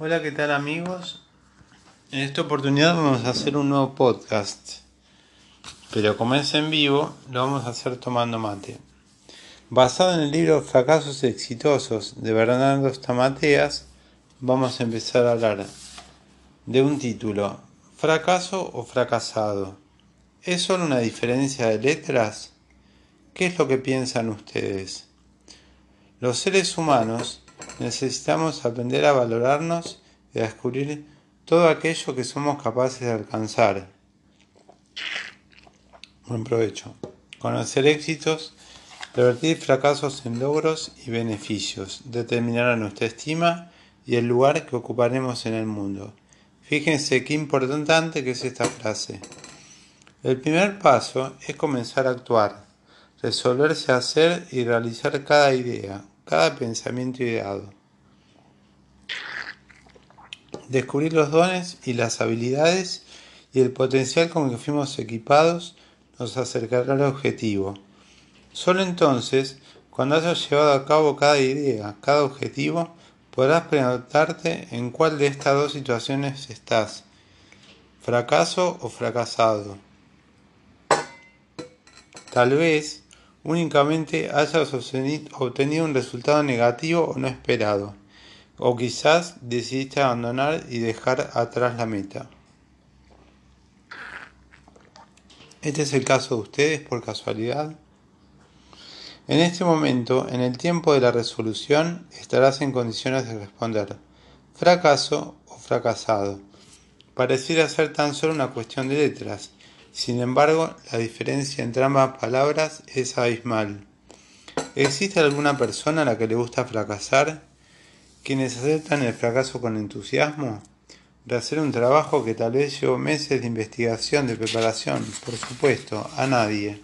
Hola, ¿qué tal amigos? En esta oportunidad vamos a hacer un nuevo podcast, pero como es en vivo, lo vamos a hacer tomando mate. Basado en el libro Fracasos Exitosos de Bernardo Stamateas, vamos a empezar a hablar de un título, ¿Fracaso o fracasado? ¿Es solo una diferencia de letras? ¿Qué es lo que piensan ustedes? Los seres humanos necesitamos aprender a valorarnos y a descubrir todo aquello que somos capaces de alcanzar. Buen provecho. Conocer éxitos, revertir fracasos en logros y beneficios, determinar nuestra estima y el lugar que ocuparemos en el mundo. Fíjense qué importante que es esta frase. El primer paso es comenzar a actuar, resolverse a hacer y realizar cada idea, cada pensamiento ideado. Descubrir los dones y las habilidades y el potencial con que fuimos equipados nos acercará al objetivo. Solo entonces, cuando hayas llevado a cabo cada idea, cada objetivo, podrás preguntarte en cuál de estas dos situaciones estás, fracaso o fracasado. Tal vez únicamente hayas obtenido un resultado negativo o no esperado, o quizás decidiste abandonar y dejar atrás la meta. ¿Este es el caso de ustedes por casualidad? En este momento, en el tiempo de la resolución, estarás en condiciones de responder fracaso o fracasado. Pareciera ser tan solo una cuestión de letras, sin embargo, la diferencia entre ambas palabras es abismal. ¿Existe alguna persona a la que le gusta fracasar? ¿Quienes aceptan el fracaso con entusiasmo? De hacer un trabajo que tal vez llevó meses de investigación, de preparación, por supuesto, a nadie.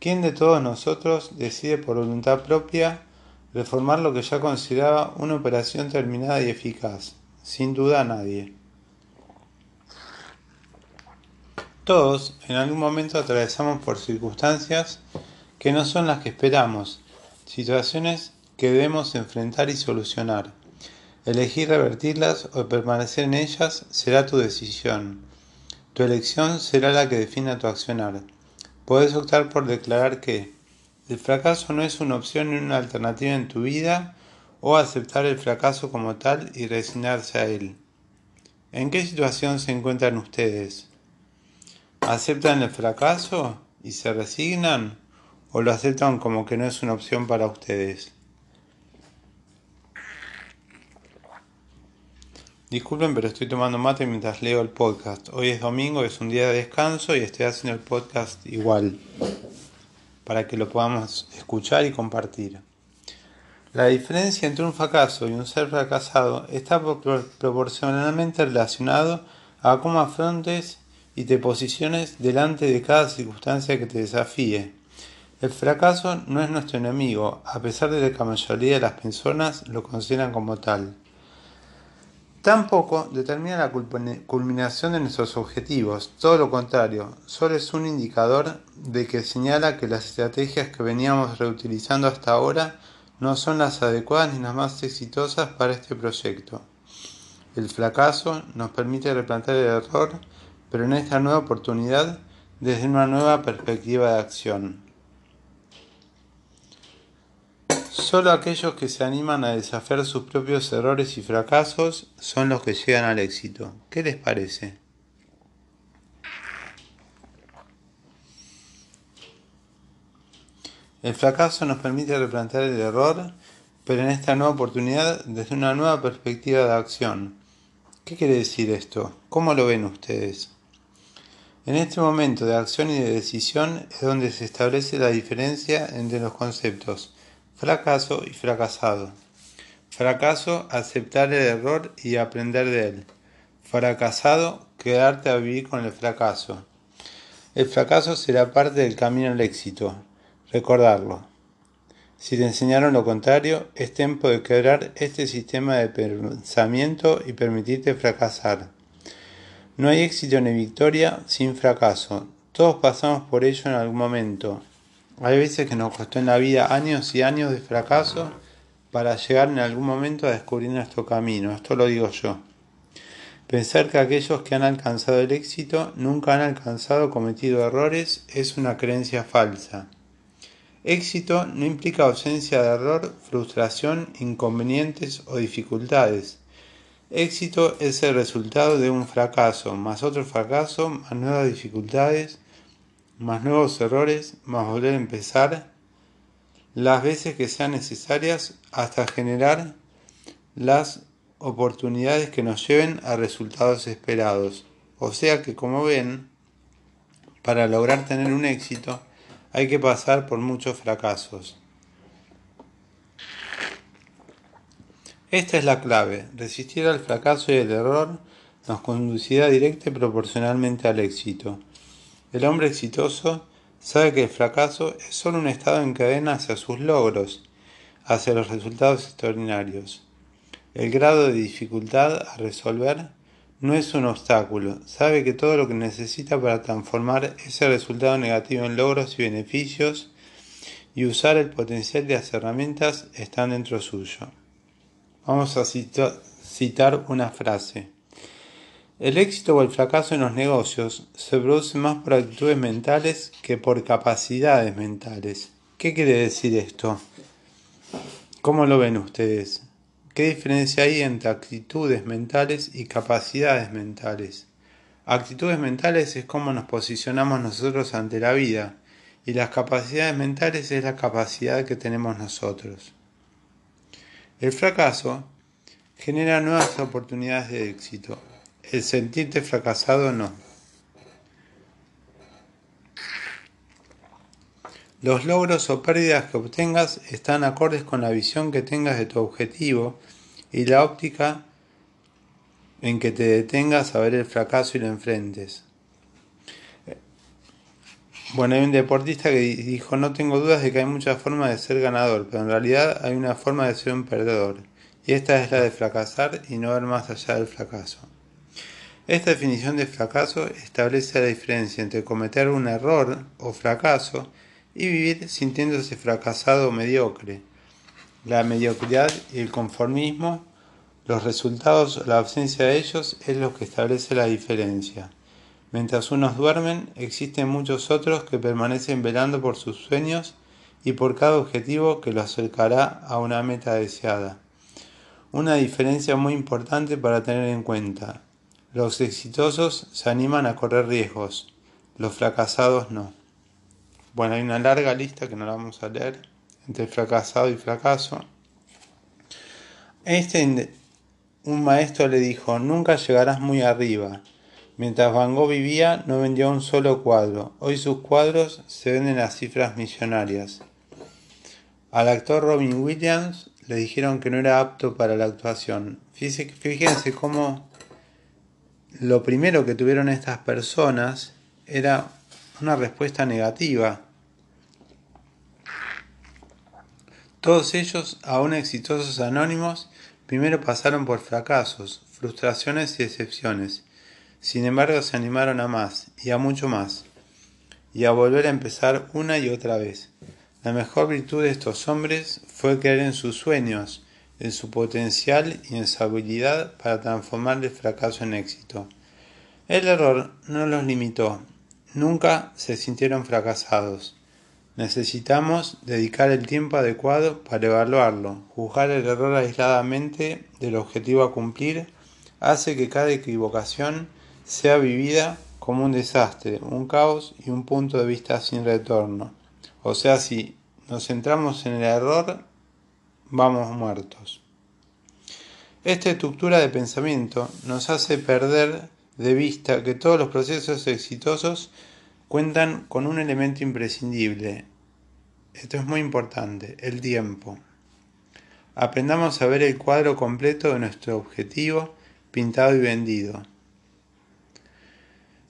¿Quién de todos nosotros decide por voluntad propia reformar lo que ya consideraba una operación terminada y eficaz? Sin duda nadie. Todos en algún momento atravesamos por circunstancias que no son las que esperamos, situaciones que debemos enfrentar y solucionar. Elegir revertirlas o permanecer en ellas será tu decisión. Tu elección será la que defina tu accionar. Puedes optar por declarar que el fracaso no es una opción ni una alternativa en tu vida o aceptar el fracaso como tal y resignarse a él. ¿En qué situación se encuentran ustedes? ¿Aceptan el fracaso y se resignan o lo aceptan como que no es una opción para ustedes? Disculpen, pero estoy tomando mate mientras leo el podcast. Hoy es domingo, es un día de descanso y estoy haciendo el podcast igual, para que lo podamos escuchar y compartir. La diferencia entre un fracaso y un ser fracasado está proporcionalmente relacionado a cómo afrontes y te posiciones delante de cada circunstancia que te desafíe. El fracaso no es nuestro enemigo, a pesar de que la mayoría de las personas lo consideran como tal. Tampoco determina la culminación de nuestros objetivos, todo lo contrario, solo es un indicador de que señala que las estrategias que veníamos reutilizando hasta ahora no son las adecuadas ni las más exitosas para este proyecto. El fracaso nos permite replantear el error pero en esta nueva oportunidad desde una nueva perspectiva de acción. Solo aquellos que se animan a desafiar sus propios errores y fracasos son los que llegan al éxito. ¿Qué les parece? El fracaso nos permite replantear el error, pero en esta nueva oportunidad desde una nueva perspectiva de acción. ¿Qué quiere decir esto? ¿Cómo lo ven ustedes? En este momento de acción y de decisión es donde se establece la diferencia entre los conceptos fracaso y fracasado. Fracaso, aceptar el error y aprender de él. Fracasado, quedarte a vivir con el fracaso. El fracaso será parte del camino al éxito. Recordarlo. Si te enseñaron lo contrario, es tiempo de quebrar este sistema de pensamiento y permitirte fracasar. No hay éxito ni victoria sin fracaso. Todos pasamos por ello en algún momento. Hay veces que nos costó en la vida años y años de fracaso para llegar en algún momento a descubrir nuestro camino. Esto lo digo yo. Pensar que aquellos que han alcanzado el éxito nunca han alcanzado cometido errores es una creencia falsa. Éxito no implica ausencia de error, frustración, inconvenientes o dificultades. Éxito es el resultado de un fracaso, más otro fracaso, más nuevas dificultades, más nuevos errores, más volver a empezar las veces que sean necesarias hasta generar las oportunidades que nos lleven a resultados esperados. O sea que como ven, para lograr tener un éxito, hay que pasar por muchos fracasos. Esta es la clave. Resistir al fracaso y al error nos conducirá directa y proporcionalmente al éxito. El hombre exitoso sabe que el fracaso es solo un estado en cadena hacia sus logros, hacia los resultados extraordinarios. El grado de dificultad a resolver no es un obstáculo, sabe que todo lo que necesita para transformar ese resultado negativo en logros y beneficios y usar el potencial de las herramientas están dentro suyo. Vamos a citar una frase. El éxito o el fracaso en los negocios se produce más por actitudes mentales que por capacidades mentales. ¿Qué quiere decir esto? ¿Cómo lo ven ustedes? ¿Qué diferencia hay entre actitudes mentales y capacidades mentales? Actitudes mentales es cómo nos posicionamos nosotros ante la vida y las capacidades mentales es la capacidad que tenemos nosotros. El fracaso genera nuevas oportunidades de éxito. El sentirte fracasado no. Los logros o pérdidas que obtengas están acordes con la visión que tengas de tu objetivo y la óptica en que te detengas a ver el fracaso y lo enfrentes. Bueno, hay un deportista que dijo, no tengo dudas de que hay muchas formas de ser ganador, pero en realidad hay una forma de ser un perdedor, y esta es la de fracasar y no ver más allá del fracaso. Esta definición de fracaso establece la diferencia entre cometer un error o fracaso y vivir sintiéndose fracasado o mediocre. La mediocridad y el conformismo, los resultados o la ausencia de ellos es lo que establece la diferencia. Mientras unos duermen, existen muchos otros que permanecen velando por sus sueños y por cada objetivo que lo acercará a una meta deseada. Una diferencia muy importante para tener en cuenta. Los exitosos se animan a correr riesgos, los fracasados no. Bueno, hay una larga lista que no la vamos a leer entre fracasado y fracaso. Este, un maestro le dijo, nunca llegarás muy arriba. Mientras Van Gogh vivía, no vendió un solo cuadro. Hoy sus cuadros se venden a cifras millonarias. Al actor Robin Williams le dijeron que no era apto para la actuación. Fíjense cómo lo primero que tuvieron estas personas era una respuesta negativa. Todos ellos, aún exitosos anónimos, primero pasaron por fracasos, frustraciones y decepciones sin embargo, se animaron a más, y a mucho más, y a volver a empezar una y otra vez. La mejor virtud de estos hombres fue creer en sus sueños, en su potencial y en su habilidad para transformar el fracaso en éxito. El error no los limitó, nunca se sintieron fracasados. Necesitamos dedicar el tiempo adecuado para evaluarlo. Juzgar el error aisladamente del objetivo a cumplir hace que cada equivocación sea vivida como un desastre, un caos y un punto de vista sin retorno. O sea, si nos centramos en el error, vamos muertos. Esta estructura de pensamiento nos hace perder de vista que todos los procesos exitosos cuentan con un elemento imprescindible. Esto es muy importante, el tiempo. Aprendamos a ver el cuadro completo de nuestro objetivo pintado y vendido.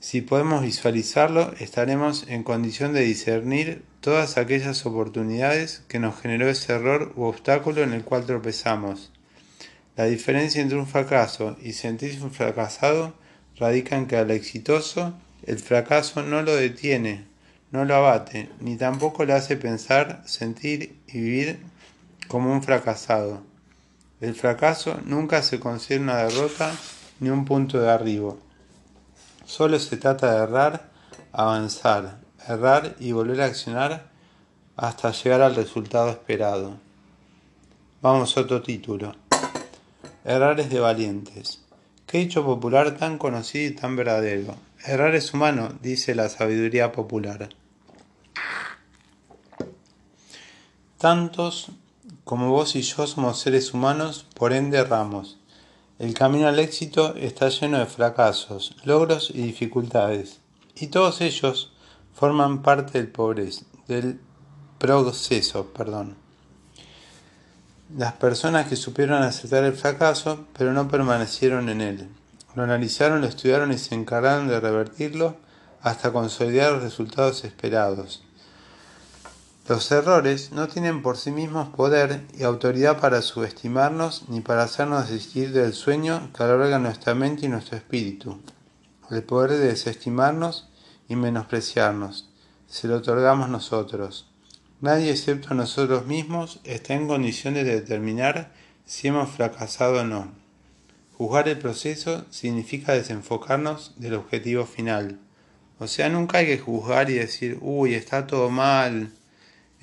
Si podemos visualizarlo, estaremos en condición de discernir todas aquellas oportunidades que nos generó ese error u obstáculo en el cual tropezamos. La diferencia entre un fracaso y sentirse un fracasado radica en que al exitoso el fracaso no lo detiene, no lo abate, ni tampoco le hace pensar, sentir y vivir como un fracasado. El fracaso nunca se considera una derrota ni un punto de arribo. Solo se trata de errar, avanzar, errar y volver a accionar hasta llegar al resultado esperado. Vamos a otro título. Errar es de valientes. Qué dicho popular tan conocido y tan verdadero. Errar es humano, dice la sabiduría popular. Tantos como vos y yo somos seres humanos, por ende erramos. El camino al éxito está lleno de fracasos, logros y dificultades, y todos ellos forman parte del del proceso, perdón. Las personas que supieron aceptar el fracaso, pero no permanecieron en él. Lo analizaron, lo estudiaron y se encargaron de revertirlo hasta consolidar los resultados esperados. Los errores no tienen por sí mismos poder y autoridad para subestimarnos ni para hacernos desistir del sueño que alberga nuestra mente y nuestro espíritu. El poder de desestimarnos y menospreciarnos se lo otorgamos nosotros. Nadie excepto nosotros mismos está en condiciones de determinar si hemos fracasado o no. Juzgar el proceso significa desenfocarnos del objetivo final. O sea, nunca hay que juzgar y decir, uy, está todo mal,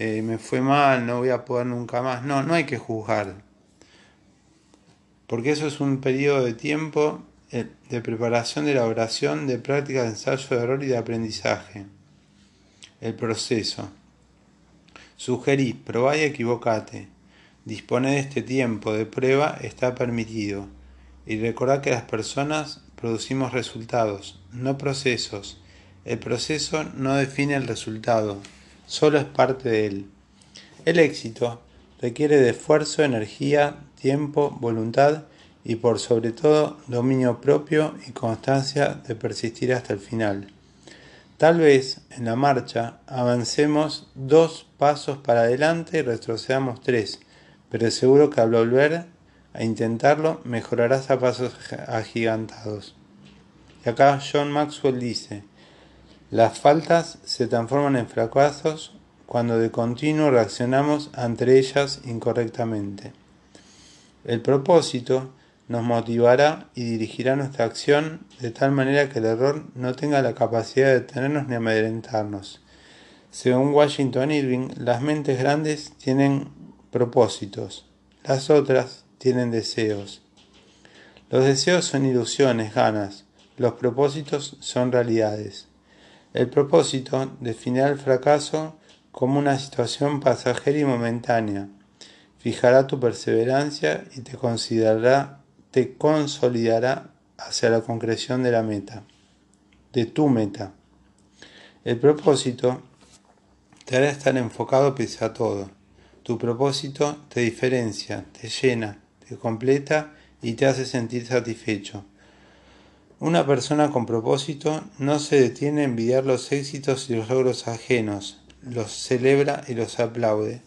eh, me fue mal, no voy a poder nunca más. No, no hay que juzgar. Porque eso es un periodo de tiempo eh, de preparación de la oración, de práctica de ensayo de error y de aprendizaje. El proceso. Sugerí, probá y equivocate. Disponer de este tiempo de prueba está permitido. Y recordad que las personas producimos resultados, no procesos. El proceso no define el resultado, solo es parte de él. El éxito requiere de esfuerzo, energía, tiempo, voluntad y por sobre todo dominio propio y constancia de persistir hasta el final. Tal vez en la marcha avancemos dos pasos para adelante y retrocedamos tres, pero seguro que al volver a intentarlo mejorarás a pasos agigantados. Y acá John Maxwell dice, las faltas se transforman en fracasos cuando de continuo reaccionamos ante ellas incorrectamente. El propósito nos motivará y dirigirá nuestra acción de tal manera que el error no tenga la capacidad de detenernos ni amedrentarnos. Según Washington Irving, las mentes grandes tienen propósitos, las otras tienen deseos. Los deseos son ilusiones, ganas, los propósitos son realidades. El propósito definirá el fracaso como una situación pasajera y momentánea. Fijará tu perseverancia y te consolidará hacia la concreción de la meta, de tu meta. El propósito te hará estar enfocado pese a todo. Tu propósito te diferencia, te llena, te completa y te hace sentir satisfecho. Una persona con propósito no se detiene a envidiar los éxitos y los logros ajenos, los celebra y los aplaude.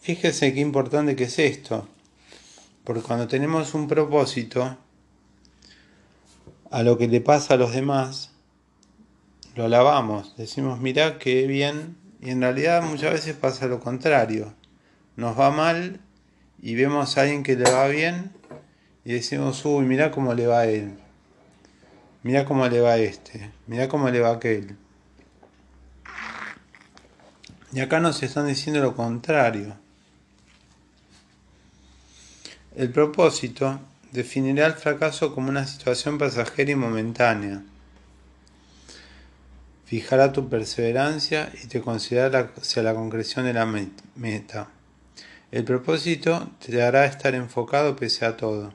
Fíjese qué importante que es esto. Porque cuando tenemos un propósito, a lo que le pasa a los demás, lo alabamos, decimos, mirá qué bien, y en realidad muchas veces pasa lo contrario. Nos va mal y vemos a alguien que le va bien y decimos, uy, mirá cómo le va a él, mirá cómo le va este, mirá cómo le va aquel. Y acá nos están diciendo lo contrario. El propósito definirá el fracaso como una situación pasajera y momentánea. Fijará tu perseverancia y te considerará hacia la concreción de la meta. El propósito te hará estar enfocado pese a todo.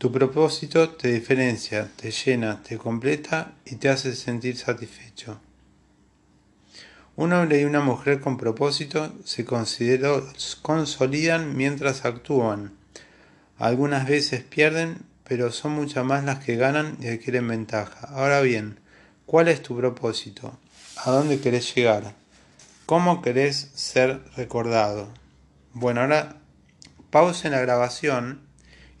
Tu propósito te diferencia, te llena, te completa y te hace sentir satisfecho. Un hombre y una mujer con propósito se consolidan mientras actúan. Algunas veces pierden, pero son muchas más las que ganan y adquieren ventaja. Ahora bien, ¿cuál es tu propósito? ¿A dónde querés llegar? ¿Cómo querés ser recordado? Bueno, ahora pausen la grabación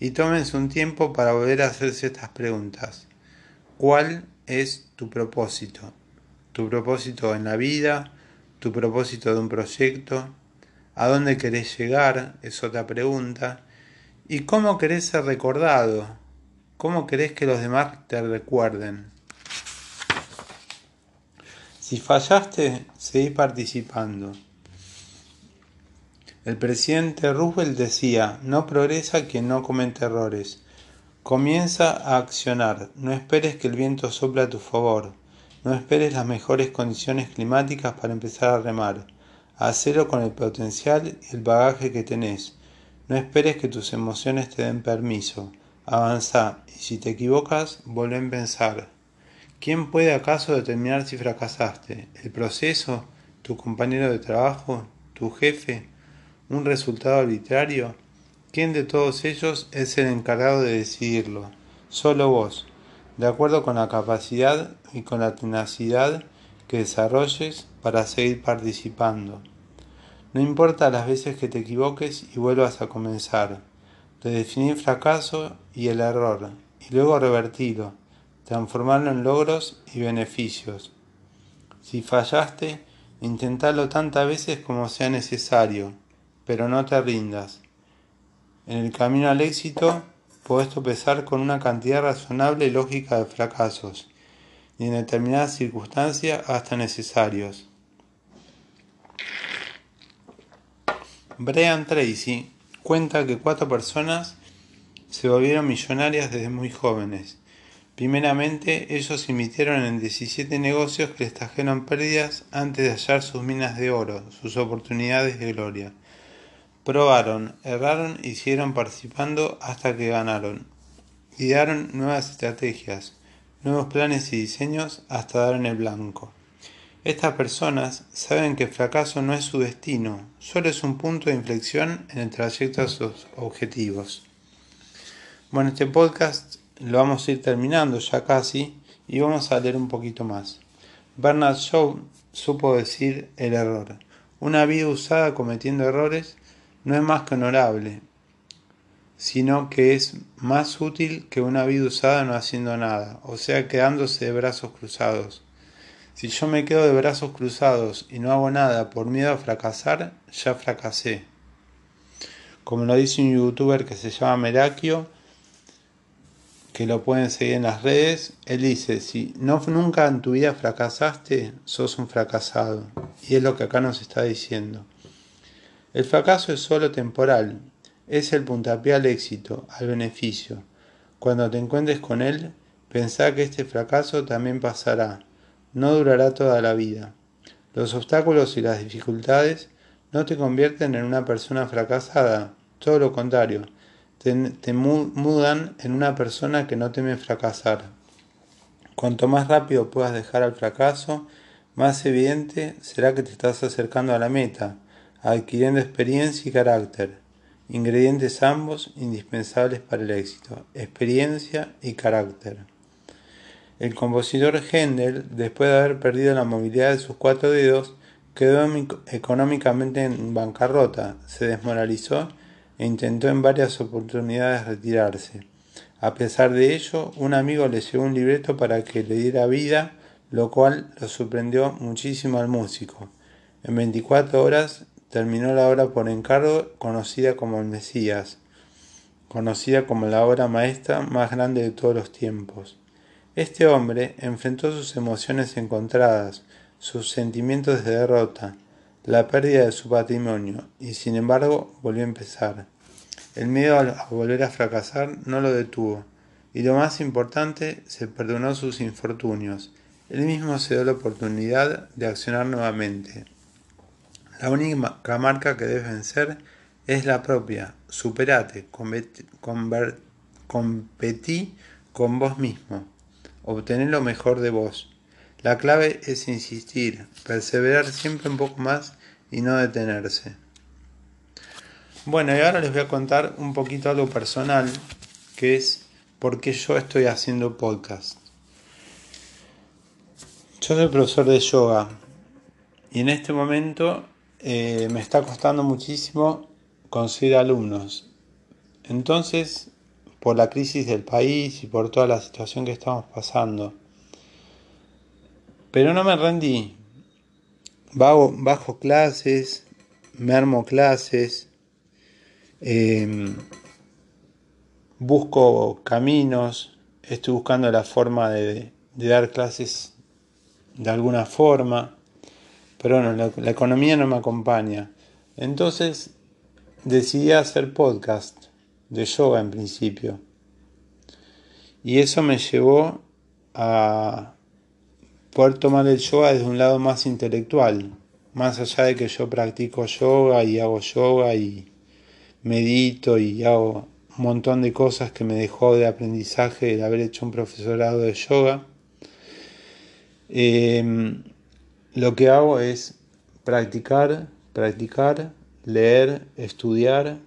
y tómense un tiempo para volver a hacerse estas preguntas. ¿Cuál es tu propósito? tu propósito en la vida, tu propósito de un proyecto, ¿A dónde querés llegar? Es otra pregunta. ¿Y cómo querés ser recordado? ¿Cómo querés que los demás te recuerden? Si fallaste, seguí participando. El presidente Roosevelt decía, no progresa quien no comete errores. Comienza a accionar, no esperes que el viento sople a tu favor, no esperes las mejores condiciones climáticas para empezar a remar. Hacelo con el potencial y el bagaje que tenés. No esperes que tus emociones te den permiso. Avanza y si te equivocas, vuelve a pensar. ¿Quién puede acaso determinar si fracasaste? ¿El proceso? ¿Tu compañero de trabajo? ¿Tu jefe? ¿Un resultado arbitrario? ¿Quién de todos ellos es el encargado de decidirlo? Solo vos, de acuerdo con la capacidad y con la tenacidad que desarrolles para seguir participando. No importa las veces que te equivoques y vuelvas a comenzar, redefinir fracaso y el error, y luego revertirlo transformarlo en logros y beneficios. Si fallaste, intentalo tantas veces como sea necesario, pero no te rindas. En el camino al éxito puedes tropezar con una cantidad razonable y lógica de fracasos, y en determinadas circunstancias hasta necesarios. Brian Tracy cuenta que cuatro personas se volvieron millonarias desde muy jóvenes Primeramente, ellos invirtieron en 17 negocios que les trajeron pérdidas antes de hallar sus minas de oro, sus oportunidades de gloria. Probaron, erraron y siguieron participando hasta que ganaron. Idearon nuevas estrategias, nuevos planes y diseños hasta dar en el blanco. Estas personas saben que el fracaso no es su destino, solo es un punto de inflexión en el trayecto a sus objetivos. Bueno, este podcast lo vamos a ir terminando ya casi y vamos a leer un poquito más. Bernard Shaw supo decir el error. Una vida usada cometiendo errores no es más que honorable, sino que es más útil que una vida usada no haciendo nada, o sea, quedándose de brazos cruzados. Si yo me quedo de brazos cruzados y no hago nada por miedo a fracasar, ya fracasé. Como lo dice un youtuber que se llama Merakio, que lo pueden seguir en las redes, él dice, si no nunca en tu vida fracasaste, sos un fracasado. Y es lo que acá nos está diciendo. El fracaso es solo temporal, es el puntapié al éxito, al beneficio. Cuando te encuentres con él, pensá que este fracaso también pasará, no durará toda la vida. Los obstáculos y las dificultades no te convierten en una persona fracasada, todo lo contrario, te, mudan en una persona que no teme fracasar. Cuanto más rápido puedas dejar al fracaso, más evidente será que te estás acercando a la meta, adquiriendo experiencia y carácter, ingredientes ambos indispensables para el éxito, experiencia y carácter. El compositor Händel, después de haber perdido la movilidad de sus cuatro dedos, quedó económicamente en bancarrota, se desmoralizó e intentó en varias oportunidades retirarse. A pesar de ello, un amigo le llevó un libreto para que le diera vida, lo cual lo sorprendió muchísimo al músico. En 24 horas terminó la obra por encargo conocida como el Mesías, conocida como la obra maestra más grande de todos los tiempos. Este hombre enfrentó sus emociones encontradas, sus sentimientos de derrota, la pérdida de su patrimonio y sin embargo volvió a empezar. El miedo a volver a fracasar no lo detuvo y lo más importante, se perdonó sus infortunios. Él mismo se dio la oportunidad de accionar nuevamente. La única marca que debes vencer es la propia. Superate, competí con vos mismo. Obtener lo mejor de vos. La clave es insistir, perseverar siempre un poco más y no detenerse. Bueno, y ahora les voy a contar un poquito algo personal, que es por qué yo estoy haciendo podcast. Yo soy profesor de yoga y en este momento eh, me está costando muchísimo conseguir alumnos. Entonces, por la crisis del país y por toda la situación que estamos pasando, pero no me rendí. Bajo, clases, me armo clases, em, busco caminos, estoy buscando la forma de, dar clases de alguna forma, pero bueno, la, economía no me acompaña. Entonces decidí hacer podcast de yoga en principio. Y eso me llevó a poder tomar el yoga desde un lado más intelectual, más allá de que yo practico yoga y hago yoga y medito y hago un montón de cosas que me dejó de aprendizaje el haber hecho un profesorado de yoga. Em, lo que hago es practicar, practicar, leer, estudiar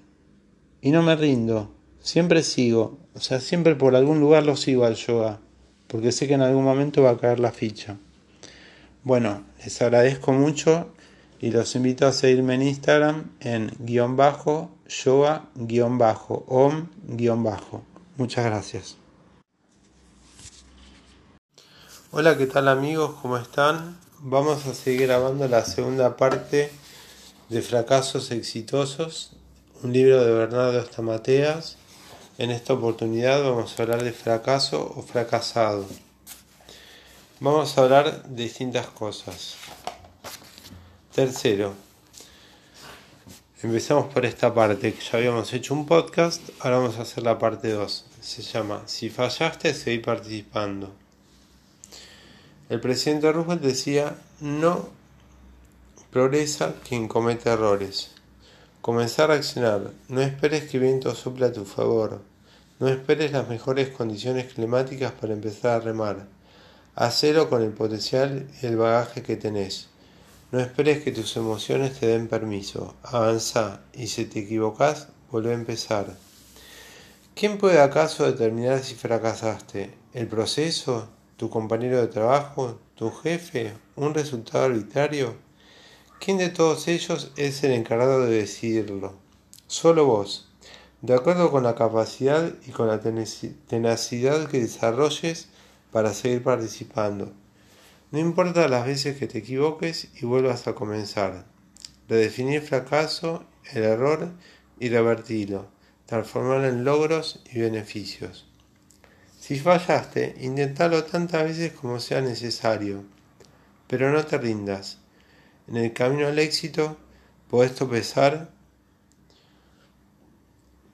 y no me rindo, siempre sigo, o sea, siempre por algún lugar lo sigo al yoga, porque sé que en algún momento va a caer la ficha. Bueno, les agradezco mucho y los invito a seguirme en Instagram en guion bajo, yoga guion bajo, om guion bajo. Muchas gracias. Hola, ¿qué tal amigos? ¿Cómo están? Vamos a seguir grabando la segunda parte de Fracasos Exitosos, un libro de Bernardo Estamateas. En esta oportunidad vamos a hablar de fracaso o fracasado. Vamos a hablar de distintas cosas. Tercero, empezamos por esta parte que ya habíamos hecho un podcast, ahora vamos a hacer la parte 2. Se llama Si fallaste, seguí participando. El presidente Roosevelt decía, no progresa quien comete errores. Comenzar a accionar. No esperes que viento sople a tu favor. No esperes las mejores condiciones climáticas para empezar a remar. Hacelo con el potencial y el bagaje que tenés. No esperes que tus emociones te den permiso. Avanza y si te equivocas, vuelve a empezar. ¿Quién puede acaso determinar si fracasaste? ¿El proceso? ¿Tu compañero de trabajo? ¿Tu jefe? ¿Un resultado arbitrario? ¿Quién de todos ellos es el encargado de decidirlo? Solo vos. De acuerdo con la capacidad y con la tenacidad que desarrolles, para seguir participando. No importa las veces que te equivoques y vuelvas a comenzar. Redefinir fracaso, el error y revertirlo. Transformarlo en logros y beneficios. Si fallaste, intentalo tantas veces como sea necesario. Pero no te rindas. En el camino al éxito podés tropezar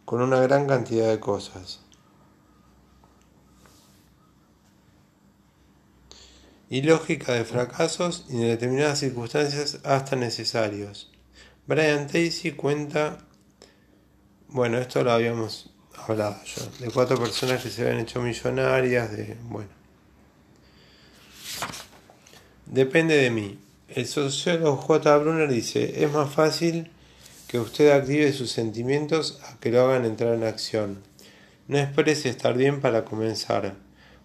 con una gran cantidad de cosas. y lógica de fracasos y de determinadas circunstancias hasta necesarios. Brian Tracy cuenta, bueno, esto lo habíamos hablado ya, de cuatro personas que se habían hecho millonarias, de, bueno. Depende de mí. El sociólogo J. Brunner dice, es más fácil que usted active sus sentimientos a que lo hagan entrar en acción. No esperes estar bien para comenzar.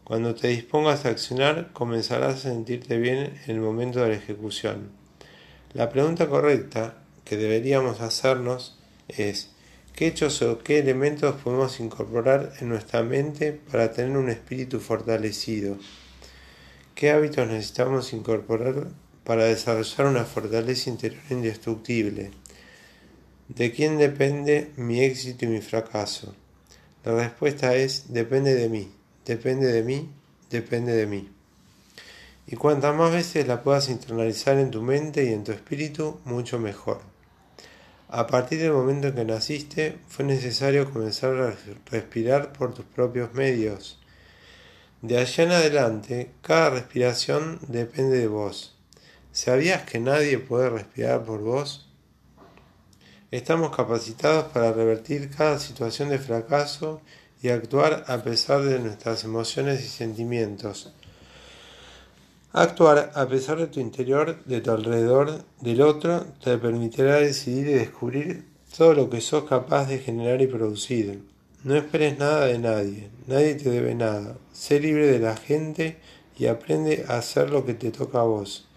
Cuando te dispongas a accionar, comenzarás a sentirte bien en el momento de la ejecución. La pregunta correcta que deberíamos hacernos es, ¿qué hechos o qué elementos podemos incorporar en nuestra mente para tener un espíritu fortalecido? ¿Qué hábitos necesitamos incorporar para desarrollar una fortaleza interior indestructible? ¿De quién depende mi éxito y mi fracaso? La respuesta es, depende de mí depende de mí, depende de mí. Y cuantas más veces la puedas internalizar en tu mente y en tu espíritu, mucho mejor. A partir del momento en que naciste, fue necesario comenzar a respirar por tus propios medios. De allá en adelante, cada respiración depende de vos. ¿Sabías que nadie puede respirar por vos? Estamos capacitados para revertir cada situación de fracaso y actuar a pesar de nuestras emociones y sentimientos. Actuar a pesar de tu interior, de tu alrededor, del otro, te permitirá decidir y descubrir todo lo que sos capaz de generar y producir. No esperes nada de nadie, nadie te debe nada. Sé libre de la gente y aprende a hacer lo que te toca a vos.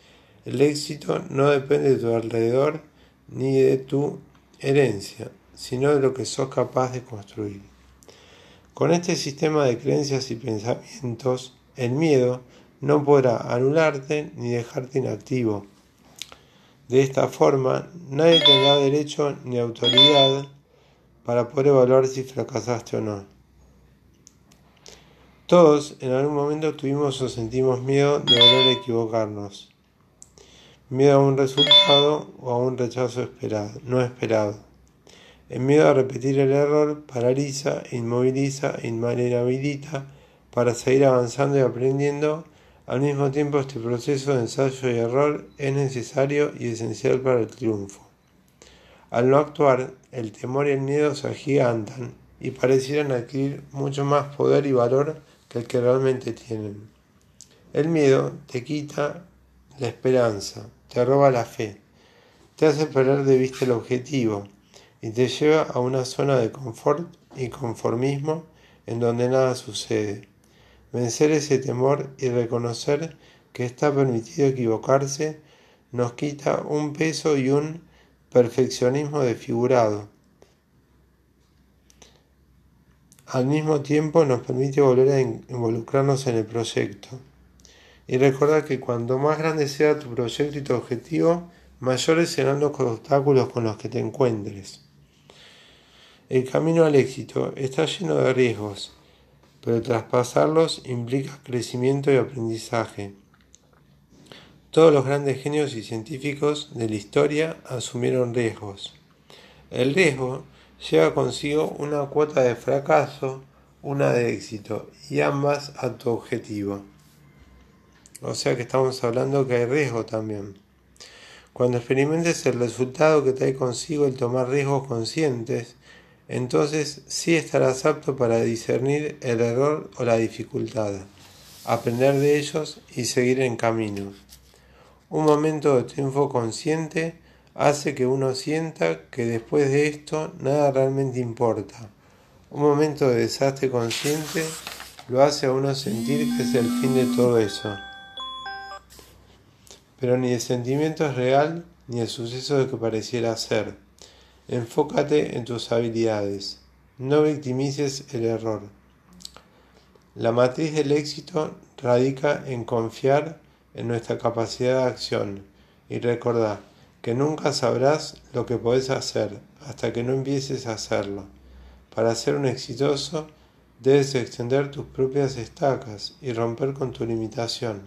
El éxito no depende de tu alrededor ni de tu herencia, sino de lo que sos capaz de construir. Con este sistema de creencias y pensamientos, el miedo no podrá anularte ni dejarte inactivo. De esta forma, nadie tendrá derecho ni autoridad para poder evaluar si fracasaste o no. Todos en algún momento tuvimos o sentimos miedo de volver a equivocarnos. Miedo a un resultado o a un rechazo esperado, no esperado. El miedo a repetir el error paraliza, inmoviliza e inhabilita para seguir avanzando y aprendiendo. Al mismo tiempo, este proceso de ensayo y error es necesario y esencial para el triunfo. Al no actuar, el temor y el miedo se agigantan y parecieran adquirir mucho más poder y valor que el que realmente tienen. El miedo te quita la esperanza, te roba la fe, te hace perder de vista el objetivo y te lleva a una zona de confort y conformismo en donde nada sucede. Vencer ese temor y reconocer que está permitido equivocarse nos quita un peso y un perfeccionismo desfigurado. Al mismo tiempo nos permite volver a involucrarnos en el proyecto. Y recordar que cuanto más grande sea tu proyecto y tu objetivo, mayores serán los obstáculos con los que te encuentres. El camino al éxito está lleno de riesgos, pero traspasarlos implica crecimiento y aprendizaje. Todos los grandes genios y científicos de la historia asumieron riesgos. El riesgo lleva consigo una cuota de fracaso, una de éxito, y ambas a tu objetivo. O sea que estamos hablando que hay riesgo también. Cuando experimentes el resultado que trae consigo el tomar riesgos conscientes, entonces sí estarás apto para discernir el error o la dificultad, aprender de ellos y seguir en camino. Un momento de triunfo consciente hace que uno sienta que después de esto nada realmente importa. Un momento de desastre consciente lo hace a uno sentir que es el fin de todo eso. Pero ni el sentimiento es real ni el suceso de que pareciera ser. Enfócate en tus habilidades. No victimices el error. La matriz del éxito radica en confiar en nuestra capacidad de acción y recordar que nunca sabrás lo que podés hacer hasta que no empieces a hacerlo. Para ser un exitoso, debes extender tus propias estacas y romper con tu limitación.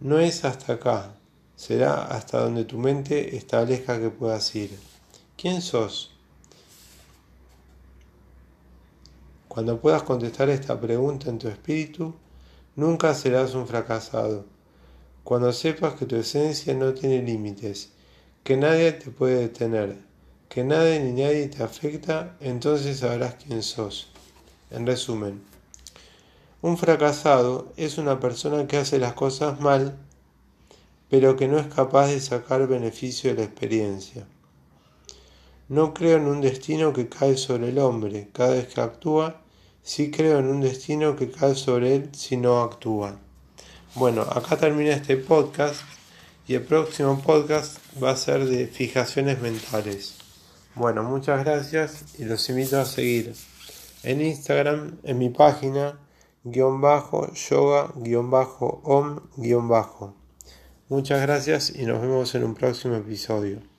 No es hasta acá, será hasta donde tu mente establezca que puedas ir. ¿Quién sos? Cuando puedas contestar esta pregunta en tu espíritu, nunca serás un fracasado. Cuando sepas que tu esencia no tiene límites, que nadie te puede detener, que nadie ni nadie te afecta, entonces sabrás quién sos. En resumen, un fracasado es una persona que hace las cosas mal, pero que no es capaz de sacar beneficio de la experiencia. No creo en un destino que cae sobre el hombre cada vez que actúa, sí creo en un destino que cae sobre él si no actúa. Bueno, acá termina este podcast y el próximo podcast va a ser de fijaciones mentales. Bueno, muchas gracias y los invito a seguir en Instagram, en mi página, guion bajo, yoga, guion bajo, om, guion bajo. Muchas gracias y nos vemos en un próximo episodio.